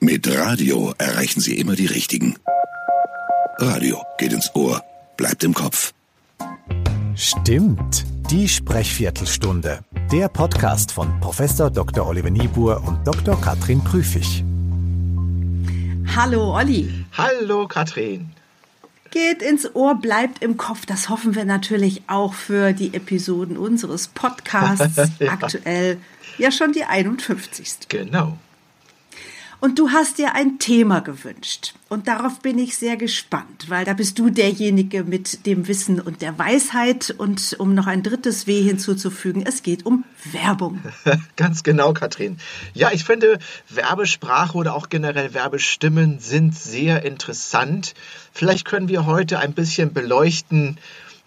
Mit Radio erreichen Sie immer die Richtigen. Radio geht ins Ohr, bleibt im Kopf. Stimmt, die Sprechviertelstunde. Der Podcast von Professor Dr. Oliver Niebuhr und Dr. Katrin Prüfig. Hallo Olli. Hallo Katrin. Geht ins Ohr, bleibt im Kopf. Das hoffen wir natürlich auch für die Episoden unseres Podcasts. ja. Aktuell ja schon die 51. Genau. Und du hast dir ein Thema gewünscht. Und darauf bin ich sehr gespannt, weil da bist du derjenige mit dem Wissen und der Weisheit. Und um noch ein drittes W hinzuzufügen, es geht um Werbung. Ganz genau, Katrin. Ja, ich finde, Werbesprache oder auch generell Werbestimmen sind sehr interessant. Vielleicht können wir heute ein bisschen beleuchten,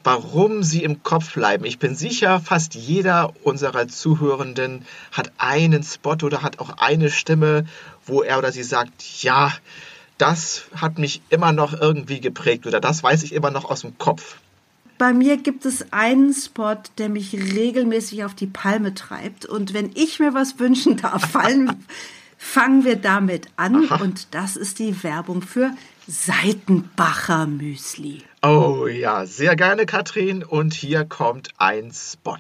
warum sie im Kopf bleiben. Ich bin sicher, fast jeder unserer Zuhörenden hat einen Spot oder hat auch eine Stimme, wo er oder sie sagt, ja, das hat mich immer noch irgendwie geprägt oder das weiß ich immer noch aus dem Kopf. Bei mir gibt es einen Spot, der mich regelmäßig auf die Palme treibt. Und wenn ich mir was wünschen darf, fallen, fangen wir damit an. Aha. Und das ist die Werbung für Seitenbacher Müsli. Oh ja, sehr gerne, Katrin. Und hier kommt ein Spot.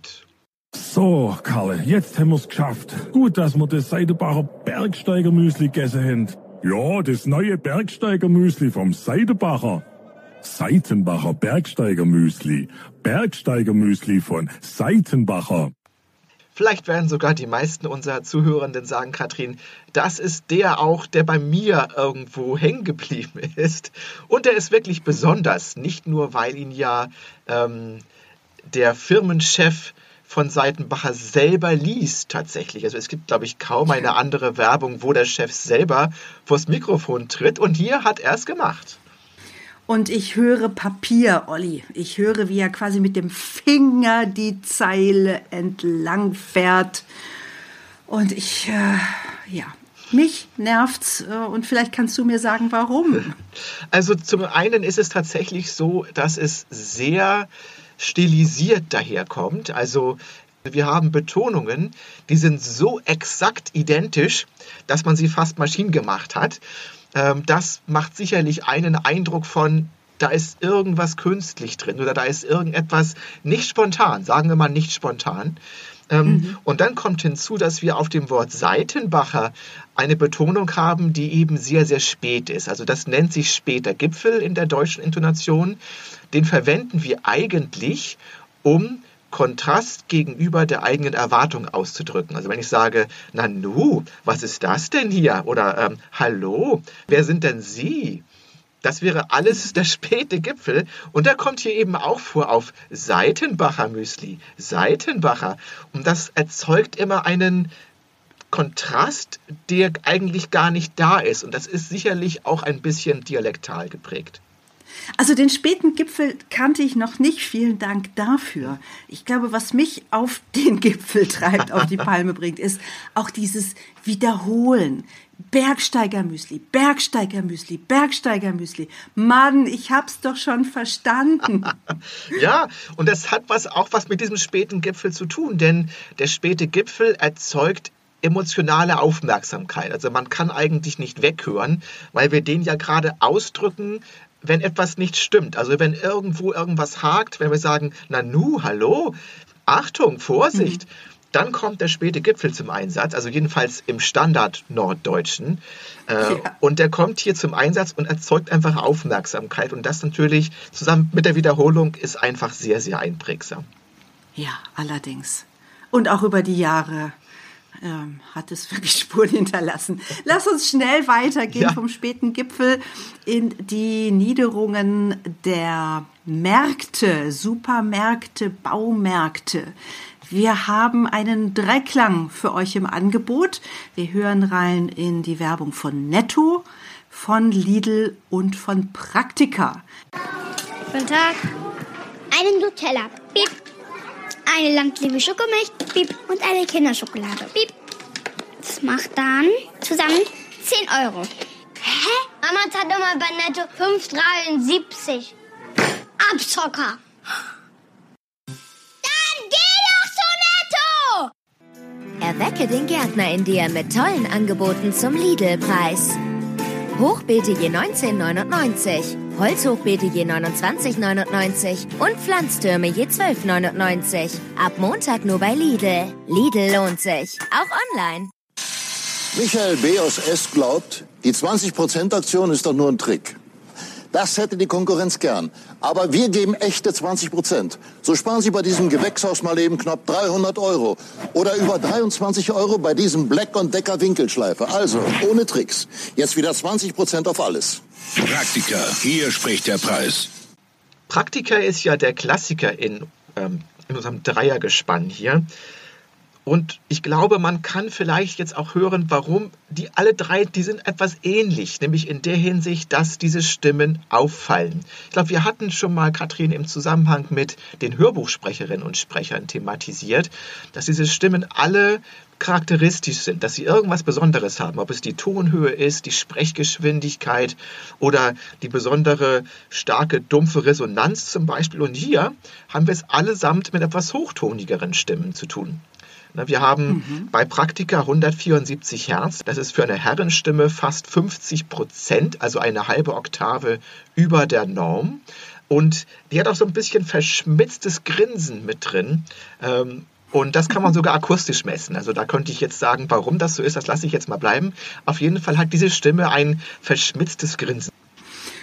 So, Karle, jetzt haben wir's geschafft. Gut, dass wir das Seidenbacher Bergsteigermüsli gegessen haben. Ja, das neue Bergsteigermüsli vom Seidenbacher. Seitenbacher Bergsteigermüsli. Bergsteigermüsli von Seitenbacher. Vielleicht werden sogar die meisten unserer Zuhörenden sagen, Katrin, das ist der auch, der bei mir irgendwo hängen geblieben ist. Und der ist wirklich besonders, nicht nur, weil ihn ja ähm, der Firmenchef von Seitenbacher selber liest tatsächlich. Also es gibt, glaube ich, kaum eine andere Werbung, wo der Chef selber vors Mikrofon tritt. Und hier hat er es gemacht. Und ich höre Papier, Olli. Ich höre, wie er quasi mit dem Finger die Zeile entlang fährt. Und ich, äh, ja, mich nervt's äh, und vielleicht kannst du mir sagen, warum. Also zum einen ist es tatsächlich so, dass es sehr stilisiert daherkommt. Also wir haben Betonungen, die sind so exakt identisch, dass man sie fast maschinengemacht hat. Ähm, das macht sicherlich einen Eindruck von, da ist irgendwas künstlich drin oder da ist irgendetwas nicht spontan, sagen wir mal nicht spontan. Ähm, mhm. Und dann kommt hinzu, dass wir auf dem Wort Seitenbacher eine Betonung haben, die eben sehr, sehr spät ist. Also das nennt sich später Gipfel in der deutschen Intonation. Den verwenden wir eigentlich, um Kontrast gegenüber der eigenen Erwartung auszudrücken. Also wenn ich sage, Nanu, was ist das denn hier? Oder ähm, Hallo, wer sind denn Sie? Das wäre alles der späte Gipfel. Und da kommt hier eben auch vor auf Seitenbacher Müsli. Seitenbacher. Und das erzeugt immer einen Kontrast, der eigentlich gar nicht da ist. Und das ist sicherlich auch ein bisschen dialektal geprägt. Also den späten Gipfel kannte ich noch nicht. Vielen Dank dafür. Ich glaube, was mich auf den Gipfel treibt, auf die Palme bringt, ist auch dieses Wiederholen. Bergsteigermüsli, Bergsteigermüsli, Bergsteigermüsli. Mann, ich hab's doch schon verstanden. ja, und das hat was auch was mit diesem späten Gipfel zu tun, denn der späte Gipfel erzeugt emotionale Aufmerksamkeit. Also man kann eigentlich nicht weghören, weil wir den ja gerade ausdrücken, wenn etwas nicht stimmt, also wenn irgendwo irgendwas hakt, wenn wir sagen, Nanu, hallo, Achtung, Vorsicht, mhm. dann kommt der späte Gipfel zum Einsatz, also jedenfalls im Standard Norddeutschen. Äh, ja. Und der kommt hier zum Einsatz und erzeugt einfach Aufmerksamkeit. Und das natürlich zusammen mit der Wiederholung ist einfach sehr, sehr einprägsam. Ja, allerdings. Und auch über die Jahre ähm, hat es wirklich Spuren hinterlassen. Lass uns schnell weitergehen ja. vom späten Gipfel in die Niederungen der Märkte, Supermärkte, Baumärkte. Wir haben einen Dreiklang für euch im Angebot. Wir hören rein in die Werbung von Netto, von Lidl und von Praktika. Guten Tag. Einen Nutella. Piep eine Landliebe Schokomilch, piep, und eine Kinderschokolade, piep. Das macht dann zusammen 10 Euro. Hä? Mama doch mal bei Netto 5,73. Abzocker. Dann geh doch zu Netto! Erwecke den Gärtner in dir mit tollen Angeboten zum Lidl-Preis. Hochbeete je 19,99, Holzhochbeete je 29,99 und Pflanztürme je 12,99. Ab Montag nur bei Lidl. Lidl lohnt sich, auch online. Michael B. aus S. glaubt, die 20%-Aktion ist doch nur ein Trick. Das hätte die Konkurrenz gern. Aber wir geben echte 20 Prozent. So sparen Sie bei diesem Gewächshaus mal eben knapp 300 Euro. Oder über 23 Euro bei diesem Black Decker Winkelschleifer. Also, ohne Tricks. Jetzt wieder 20 Prozent auf alles. Praktika, hier spricht der Preis. Praktika ist ja der Klassiker in, ähm, in unserem Dreiergespann hier. Und ich glaube, man kann vielleicht jetzt auch hören, warum die alle drei, die sind etwas ähnlich, nämlich in der Hinsicht, dass diese Stimmen auffallen. Ich glaube, wir hatten schon mal, Katrin, im Zusammenhang mit den Hörbuchsprecherinnen und Sprechern thematisiert, dass diese Stimmen alle charakteristisch sind, dass sie irgendwas Besonderes haben, ob es die Tonhöhe ist, die Sprechgeschwindigkeit oder die besondere starke dumpfe Resonanz zum Beispiel. Und hier haben wir es allesamt mit etwas hochtonigeren Stimmen zu tun. Wir haben mhm. bei Praktika 174 Hertz. Das ist für eine Herrenstimme fast 50 Prozent, also eine halbe Oktave über der Norm. Und die hat auch so ein bisschen verschmitztes Grinsen mit drin. Ähm, und das kann man sogar akustisch messen. Also da könnte ich jetzt sagen, warum das so ist, das lasse ich jetzt mal bleiben. Auf jeden Fall hat diese Stimme ein verschmitztes Grinsen.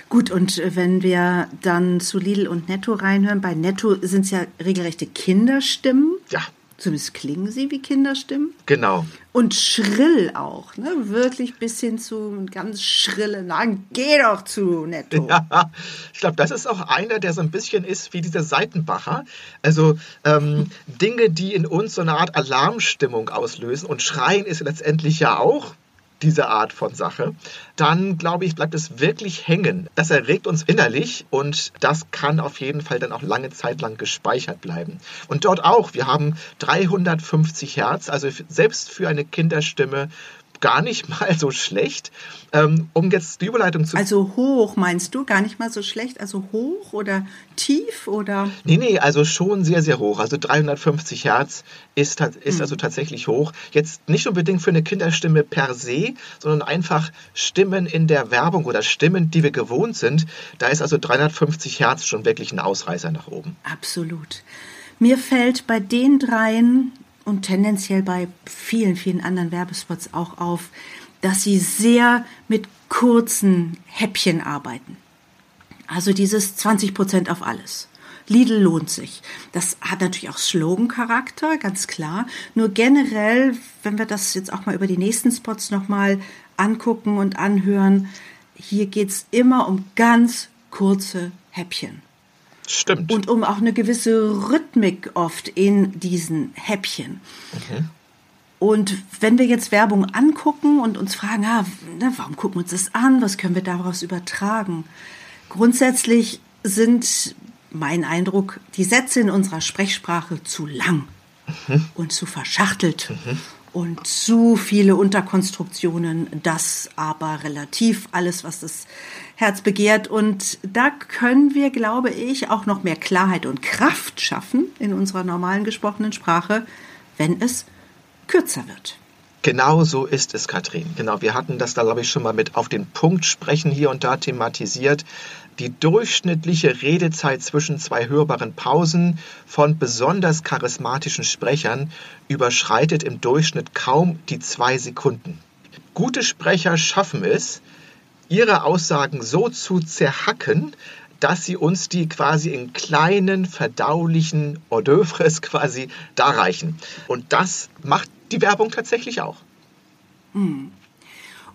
Gut, und äh, wenn wir dann zu Lidl und Netto reinhören, bei Netto sind es ja regelrechte Kinderstimmen. Ja. Zumindest klingen sie wie Kinderstimmen. Genau. Und schrill auch, ne? Wirklich bis hin zu ganz schrille, na, geh doch zu Netto. Ja, ich glaube, das ist auch einer, der so ein bisschen ist wie dieser Seitenbacher. Also ähm, Dinge, die in uns so eine Art Alarmstimmung auslösen. Und Schreien ist letztendlich ja auch diese Art von Sache, dann glaube ich, bleibt es wirklich hängen. Das erregt uns innerlich und das kann auf jeden Fall dann auch lange Zeit lang gespeichert bleiben. Und dort auch, wir haben 350 Hertz, also selbst für eine Kinderstimme gar nicht mal so schlecht. Ähm, um jetzt die Überleitung zu. Also hoch meinst du? Gar nicht mal so schlecht? Also hoch oder tief oder? Nee, nee, also schon sehr, sehr hoch. Also 350 Hertz ist, ist hm. also tatsächlich hoch. Jetzt nicht unbedingt für eine Kinderstimme per se, sondern einfach Stimmen in der Werbung oder Stimmen, die wir gewohnt sind. Da ist also 350 Hertz schon wirklich ein Ausreißer nach oben. Absolut. Mir fällt bei den dreien und tendenziell bei vielen, vielen anderen Werbespots auch auf, dass sie sehr mit kurzen Häppchen arbeiten. Also dieses 20 Prozent auf alles. Lidl lohnt sich. Das hat natürlich auch Slogan-Charakter, ganz klar. Nur generell, wenn wir das jetzt auch mal über die nächsten Spots nochmal angucken und anhören, hier geht's immer um ganz kurze Häppchen. Stimmt. Und um auch eine gewisse Rhythmik oft in diesen Häppchen. Okay. Und wenn wir jetzt Werbung angucken und uns fragen, ah, ne, warum gucken wir uns das an, was können wir daraus übertragen? Grundsätzlich sind mein Eindruck die Sätze in unserer Sprechsprache zu lang mhm. und zu verschachtelt. Mhm und zu viele Unterkonstruktionen, das aber relativ alles, was das Herz begehrt. Und da können wir, glaube ich, auch noch mehr Klarheit und Kraft schaffen in unserer normalen gesprochenen Sprache, wenn es kürzer wird. Genau so ist es, Katrin. Genau, wir hatten das, glaube ich, schon mal mit auf den Punkt sprechen hier und da thematisiert. Die durchschnittliche Redezeit zwischen zwei hörbaren Pausen von besonders charismatischen Sprechern überschreitet im Durchschnitt kaum die zwei Sekunden. Gute Sprecher schaffen es, ihre Aussagen so zu zerhacken, dass sie uns die quasi in kleinen, verdaulichen Hors d'oeuvres quasi darreichen. Und das macht die Werbung tatsächlich auch. Hm.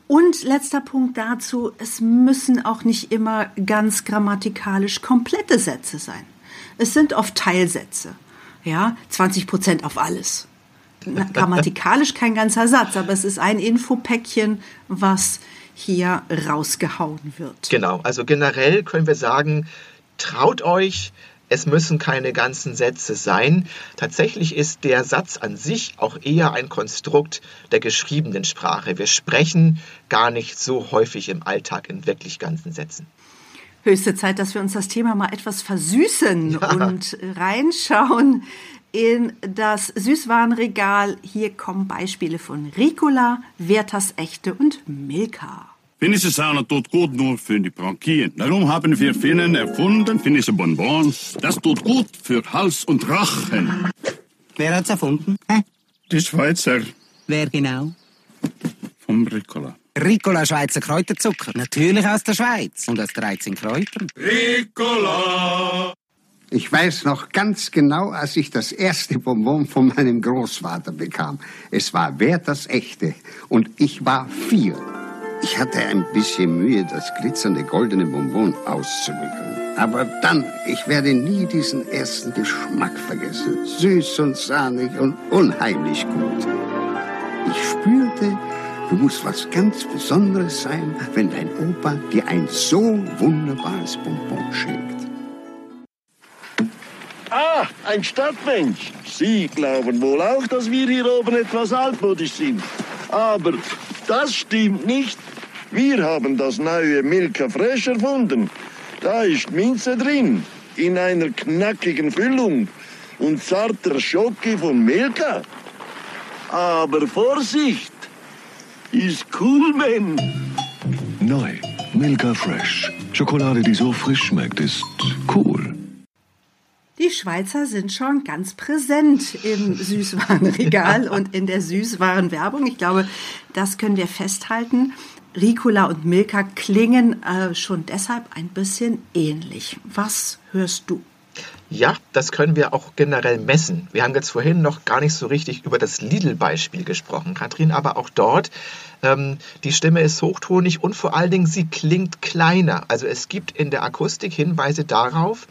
Und letzter Punkt dazu, es müssen auch nicht immer ganz grammatikalisch komplette Sätze sein. Es sind oft Teilsätze. Ja, 20 Prozent auf alles. Grammatikalisch kein ganzer Satz, aber es ist ein Infopäckchen, was hier rausgehauen wird. Genau, also generell können wir sagen, traut euch, es müssen keine ganzen Sätze sein. Tatsächlich ist der Satz an sich auch eher ein Konstrukt der geschriebenen Sprache. Wir sprechen gar nicht so häufig im Alltag in wirklich ganzen Sätzen. Höchste Zeit, dass wir uns das Thema mal etwas versüßen ja. und reinschauen in das Süßwarenregal. Hier kommen Beispiele von Ricola, Werthers Echte und Milka. Finnische Sahne tut gut nur für die Bronchien. Darum haben wir Finnen erfunden, finnische Bonbons. Das tut gut für Hals und Rachen. Wer hat's erfunden? Hä? Die Schweizer. Wer genau? Vom Ricola. Ricola Schweizer Kräuterzucker. Natürlich aus der Schweiz. Und aus 13 Kräutern. Ricola! Ich weiß noch ganz genau, als ich das erste Bonbon von meinem Großvater bekam. Es war Werthers echte. Und ich war vier. Ich hatte ein bisschen Mühe, das glitzernde goldene Bonbon auszurücken. Aber dann, ich werde nie diesen ersten Geschmack vergessen. Süß und sahnig und unheimlich gut. Ich spürte, du musst was ganz Besonderes sein, wenn dein Opa dir ein so wunderbares Bonbon schenkt. Ah, ein Stadtmensch. Sie glauben wohl auch, dass wir hier oben etwas altmodisch sind. Aber das stimmt nicht. Wir haben das neue Milka Fresh erfunden. Da ist Minze drin, in einer knackigen Füllung und zarter Schoki von Milka. Aber Vorsicht, ist cool, man. Neu, Milka Fresh. Schokolade, die so frisch schmeckt, ist cool. Die Schweizer sind schon ganz präsent im Süßwarenregal und in der Süßwarenwerbung. Ich glaube, das können wir festhalten. Ricola und Milka klingen äh, schon deshalb ein bisschen ähnlich. Was hörst du? Ja, das können wir auch generell messen. Wir haben jetzt vorhin noch gar nicht so richtig über das Lidl-Beispiel gesprochen, Katrin, aber auch dort, ähm, die Stimme ist hochtonig und vor allen Dingen sie klingt kleiner. Also es gibt in der Akustik Hinweise darauf,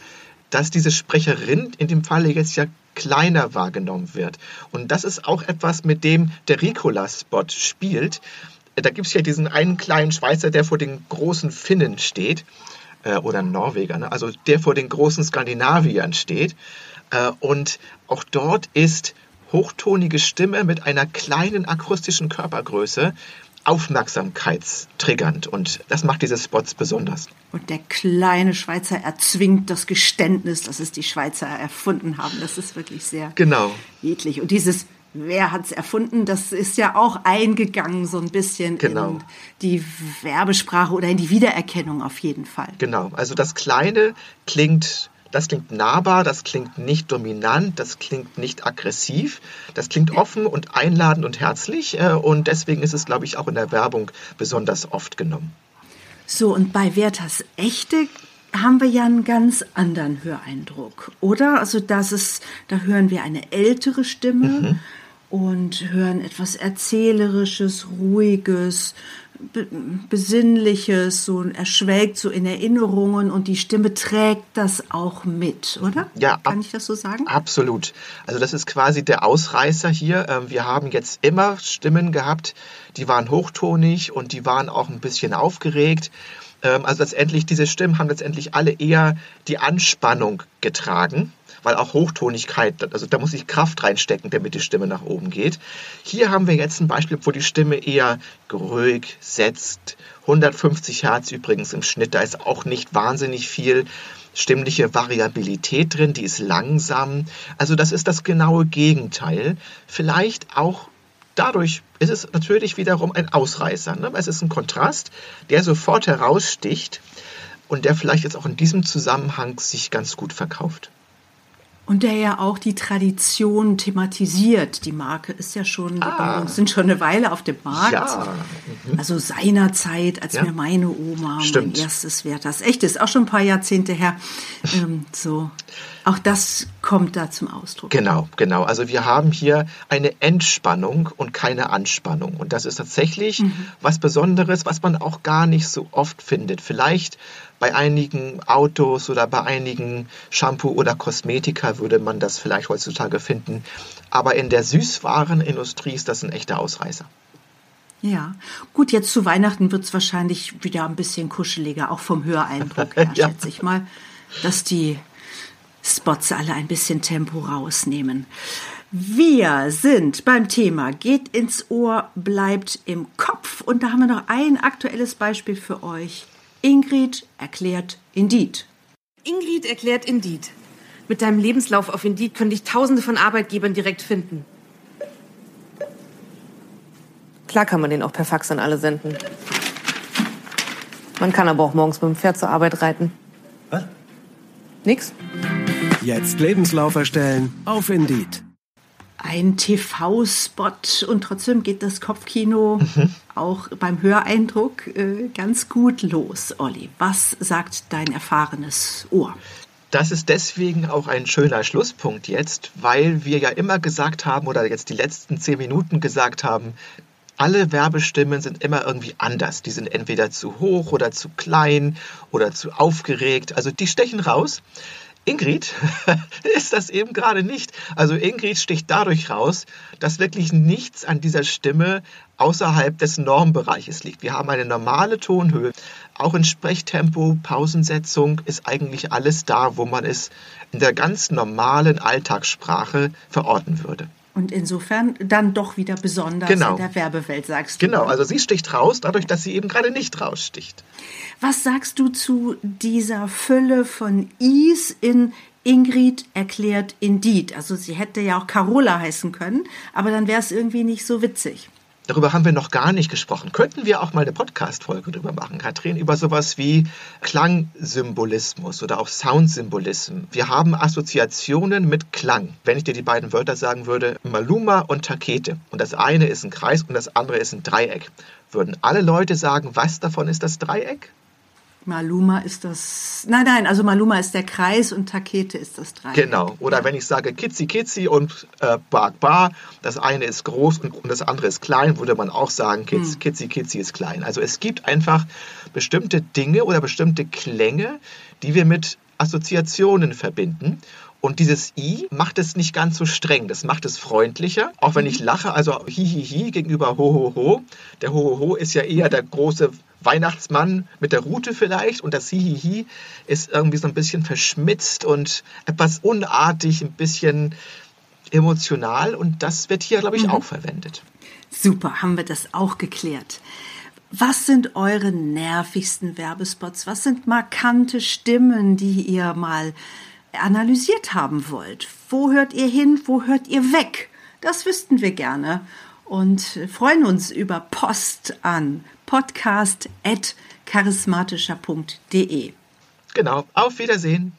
dass diese Sprecherin in dem Falle jetzt ja kleiner wahrgenommen wird. Und das ist auch etwas, mit dem der Ricola-Spot spielt. Da gibt es ja diesen einen kleinen Schweizer, der vor den großen Finnen steht äh, oder Norweger, ne? also der vor den großen Skandinaviern steht. Äh, und auch dort ist hochtonige Stimme mit einer kleinen akustischen Körpergröße aufmerksamkeitstriggernd und das macht diese Spots besonders. Und der kleine Schweizer erzwingt das Geständnis, dass es die Schweizer erfunden haben. Das ist wirklich sehr genau. niedlich. Und dieses Wer hat es erfunden? Das ist ja auch eingegangen so ein bisschen genau. in die Werbesprache oder in die Wiedererkennung auf jeden Fall. Genau, also das Kleine klingt das klingt nahbar, das klingt nicht dominant, das klingt nicht aggressiv, das klingt offen und einladend und herzlich äh, und deswegen ist es, glaube ich, auch in der Werbung besonders oft genommen. So, und bei Werthers Echte haben wir ja einen ganz anderen Höreindruck, oder? Also das ist, da hören wir eine ältere Stimme mhm. und hören etwas Erzählerisches, Ruhiges, Besinnliches, so erschwelgt so in Erinnerungen und die Stimme trägt das auch mit, oder? Ja. Kann ich das so sagen? Absolut. Also das ist quasi der Ausreißer hier. Ähm, wir haben jetzt immer Stimmen gehabt, die waren hochtonig und die waren auch ein bisschen aufgeregt. Ähm, also letztendlich, diese Stimmen haben letztendlich alle eher die Anspannung getragen weil auch Hochtonigkeit, also da muss ich Kraft reinstecken, damit die Stimme nach oben geht. Hier haben wir jetzt ein Beispiel, wo die Stimme eher ruhig setzt. 150 Hertz übrigens im Schnitt, da ist auch nicht wahnsinnig viel stimmliche Variabilität drin, die ist langsam. Also das ist das genaue Gegenteil. Vielleicht auch dadurch ist es natürlich wiederum ein Ausreißer. Ne? Es ist ein Kontrast, der sofort heraussticht und der vielleicht jetzt auch in diesem Zusammenhang sich ganz gut verkauft. Und der ja auch die Tradition thematisiert. Die Marke ist ja schon, ah. sind schon eine Weile auf dem Markt. Ja. Mhm. Also seinerzeit, als ja. mir meine Oma Stimmt. mein erstes Wert das echt ist, auch schon ein paar Jahrzehnte her. ähm, so, auch das kommt da zum Ausdruck. Genau, genau. Also wir haben hier eine Entspannung und keine Anspannung. Und das ist tatsächlich mhm. was Besonderes, was man auch gar nicht so oft findet. Vielleicht bei einigen Autos oder bei einigen Shampoo oder Kosmetika würde man das vielleicht heutzutage finden. Aber in der Süßwarenindustrie ist das ein echter Ausreißer. Ja, gut, jetzt zu Weihnachten wird es wahrscheinlich wieder ein bisschen kuscheliger, auch vom Höreindruck her, ja. schätze ich mal, dass die Spots alle ein bisschen Tempo rausnehmen. Wir sind beim Thema Geht ins Ohr, bleibt im Kopf. Und da haben wir noch ein aktuelles Beispiel für euch. Ingrid erklärt Indeed. Ingrid erklärt Indeed. Mit deinem Lebenslauf auf Indeed könnte ich tausende von Arbeitgebern direkt finden. Klar kann man den auch per Fax an alle senden. Man kann aber auch morgens mit dem Pferd zur Arbeit reiten. Was? Nix? Jetzt Lebenslauf erstellen auf Indeed. Ein TV-Spot und trotzdem geht das Kopfkino auch beim Höreindruck äh, ganz gut los. Olli, was sagt dein erfahrenes Ohr? Das ist deswegen auch ein schöner Schlusspunkt jetzt, weil wir ja immer gesagt haben oder jetzt die letzten zehn Minuten gesagt haben, alle Werbestimmen sind immer irgendwie anders. Die sind entweder zu hoch oder zu klein oder zu aufgeregt. Also die stechen raus. Ingrid ist das eben gerade nicht. Also Ingrid sticht dadurch raus, dass wirklich nichts an dieser Stimme außerhalb des Normbereiches liegt. Wir haben eine normale Tonhöhe. Auch in Sprechtempo, Pausensetzung ist eigentlich alles da, wo man es in der ganz normalen Alltagssprache verorten würde. Und insofern dann doch wieder besonders Genau. in der Werbewelt, sagst du. Genau, also sie sticht raus, dadurch, dass sie eben gerade nicht raussticht. Was sagst du zu dieser Fülle von Is in Ingrid erklärt Indeed? Also sie hätte ja auch Carola heißen können, aber dann wäre es irgendwie nicht so witzig. Darüber haben wir noch gar nicht gesprochen. Könnten wir auch mal eine Podcast-Folge drüber machen, Katrin, über sowas wie Klangsymbolismus oder auch Soundsymbolism. Wir haben Assoziationen mit Klang. Wenn ich dir die beiden Wörter sagen würde, Maluma und Takete, und das eine ist ein Kreis und das andere ist ein Dreieck, würden alle Leute sagen, was davon ist das Dreieck? Maluma ist das. Nein, nein, also Maluma ist der Kreis und Takete ist das Dreieck. Genau. Oder wenn ich sage Kitzi Kitzi und äh, Bark Bar, das eine ist groß und, und das andere ist klein, würde man auch sagen, Kitz, Hm. Kitzi Kitzi ist klein. Also es gibt einfach bestimmte Dinge oder bestimmte Klänge, die wir mit Assoziationen verbinden. Und dieses I macht es nicht ganz so streng, das macht es freundlicher. Auch wenn ich lache, also hi hi hi gegenüber ho ho ho. Der ho ho ho ist ja eher der große Weihnachtsmann mit der Rute vielleicht und das hi hi hi ist irgendwie so ein bisschen verschmitzt und etwas unartig, ein bisschen emotional und das wird hier, glaube ich, Mhm. auch verwendet. Super, haben wir das auch geklärt. Was sind eure nervigsten Werbespots? Was sind markante Stimmen, die ihr mal analysiert haben wollt? Wo hört ihr hin? Wo hört ihr weg? Das wüssten wir gerne und freuen uns über Post an podcast.charismatischer.de. Genau, auf Wiedersehen.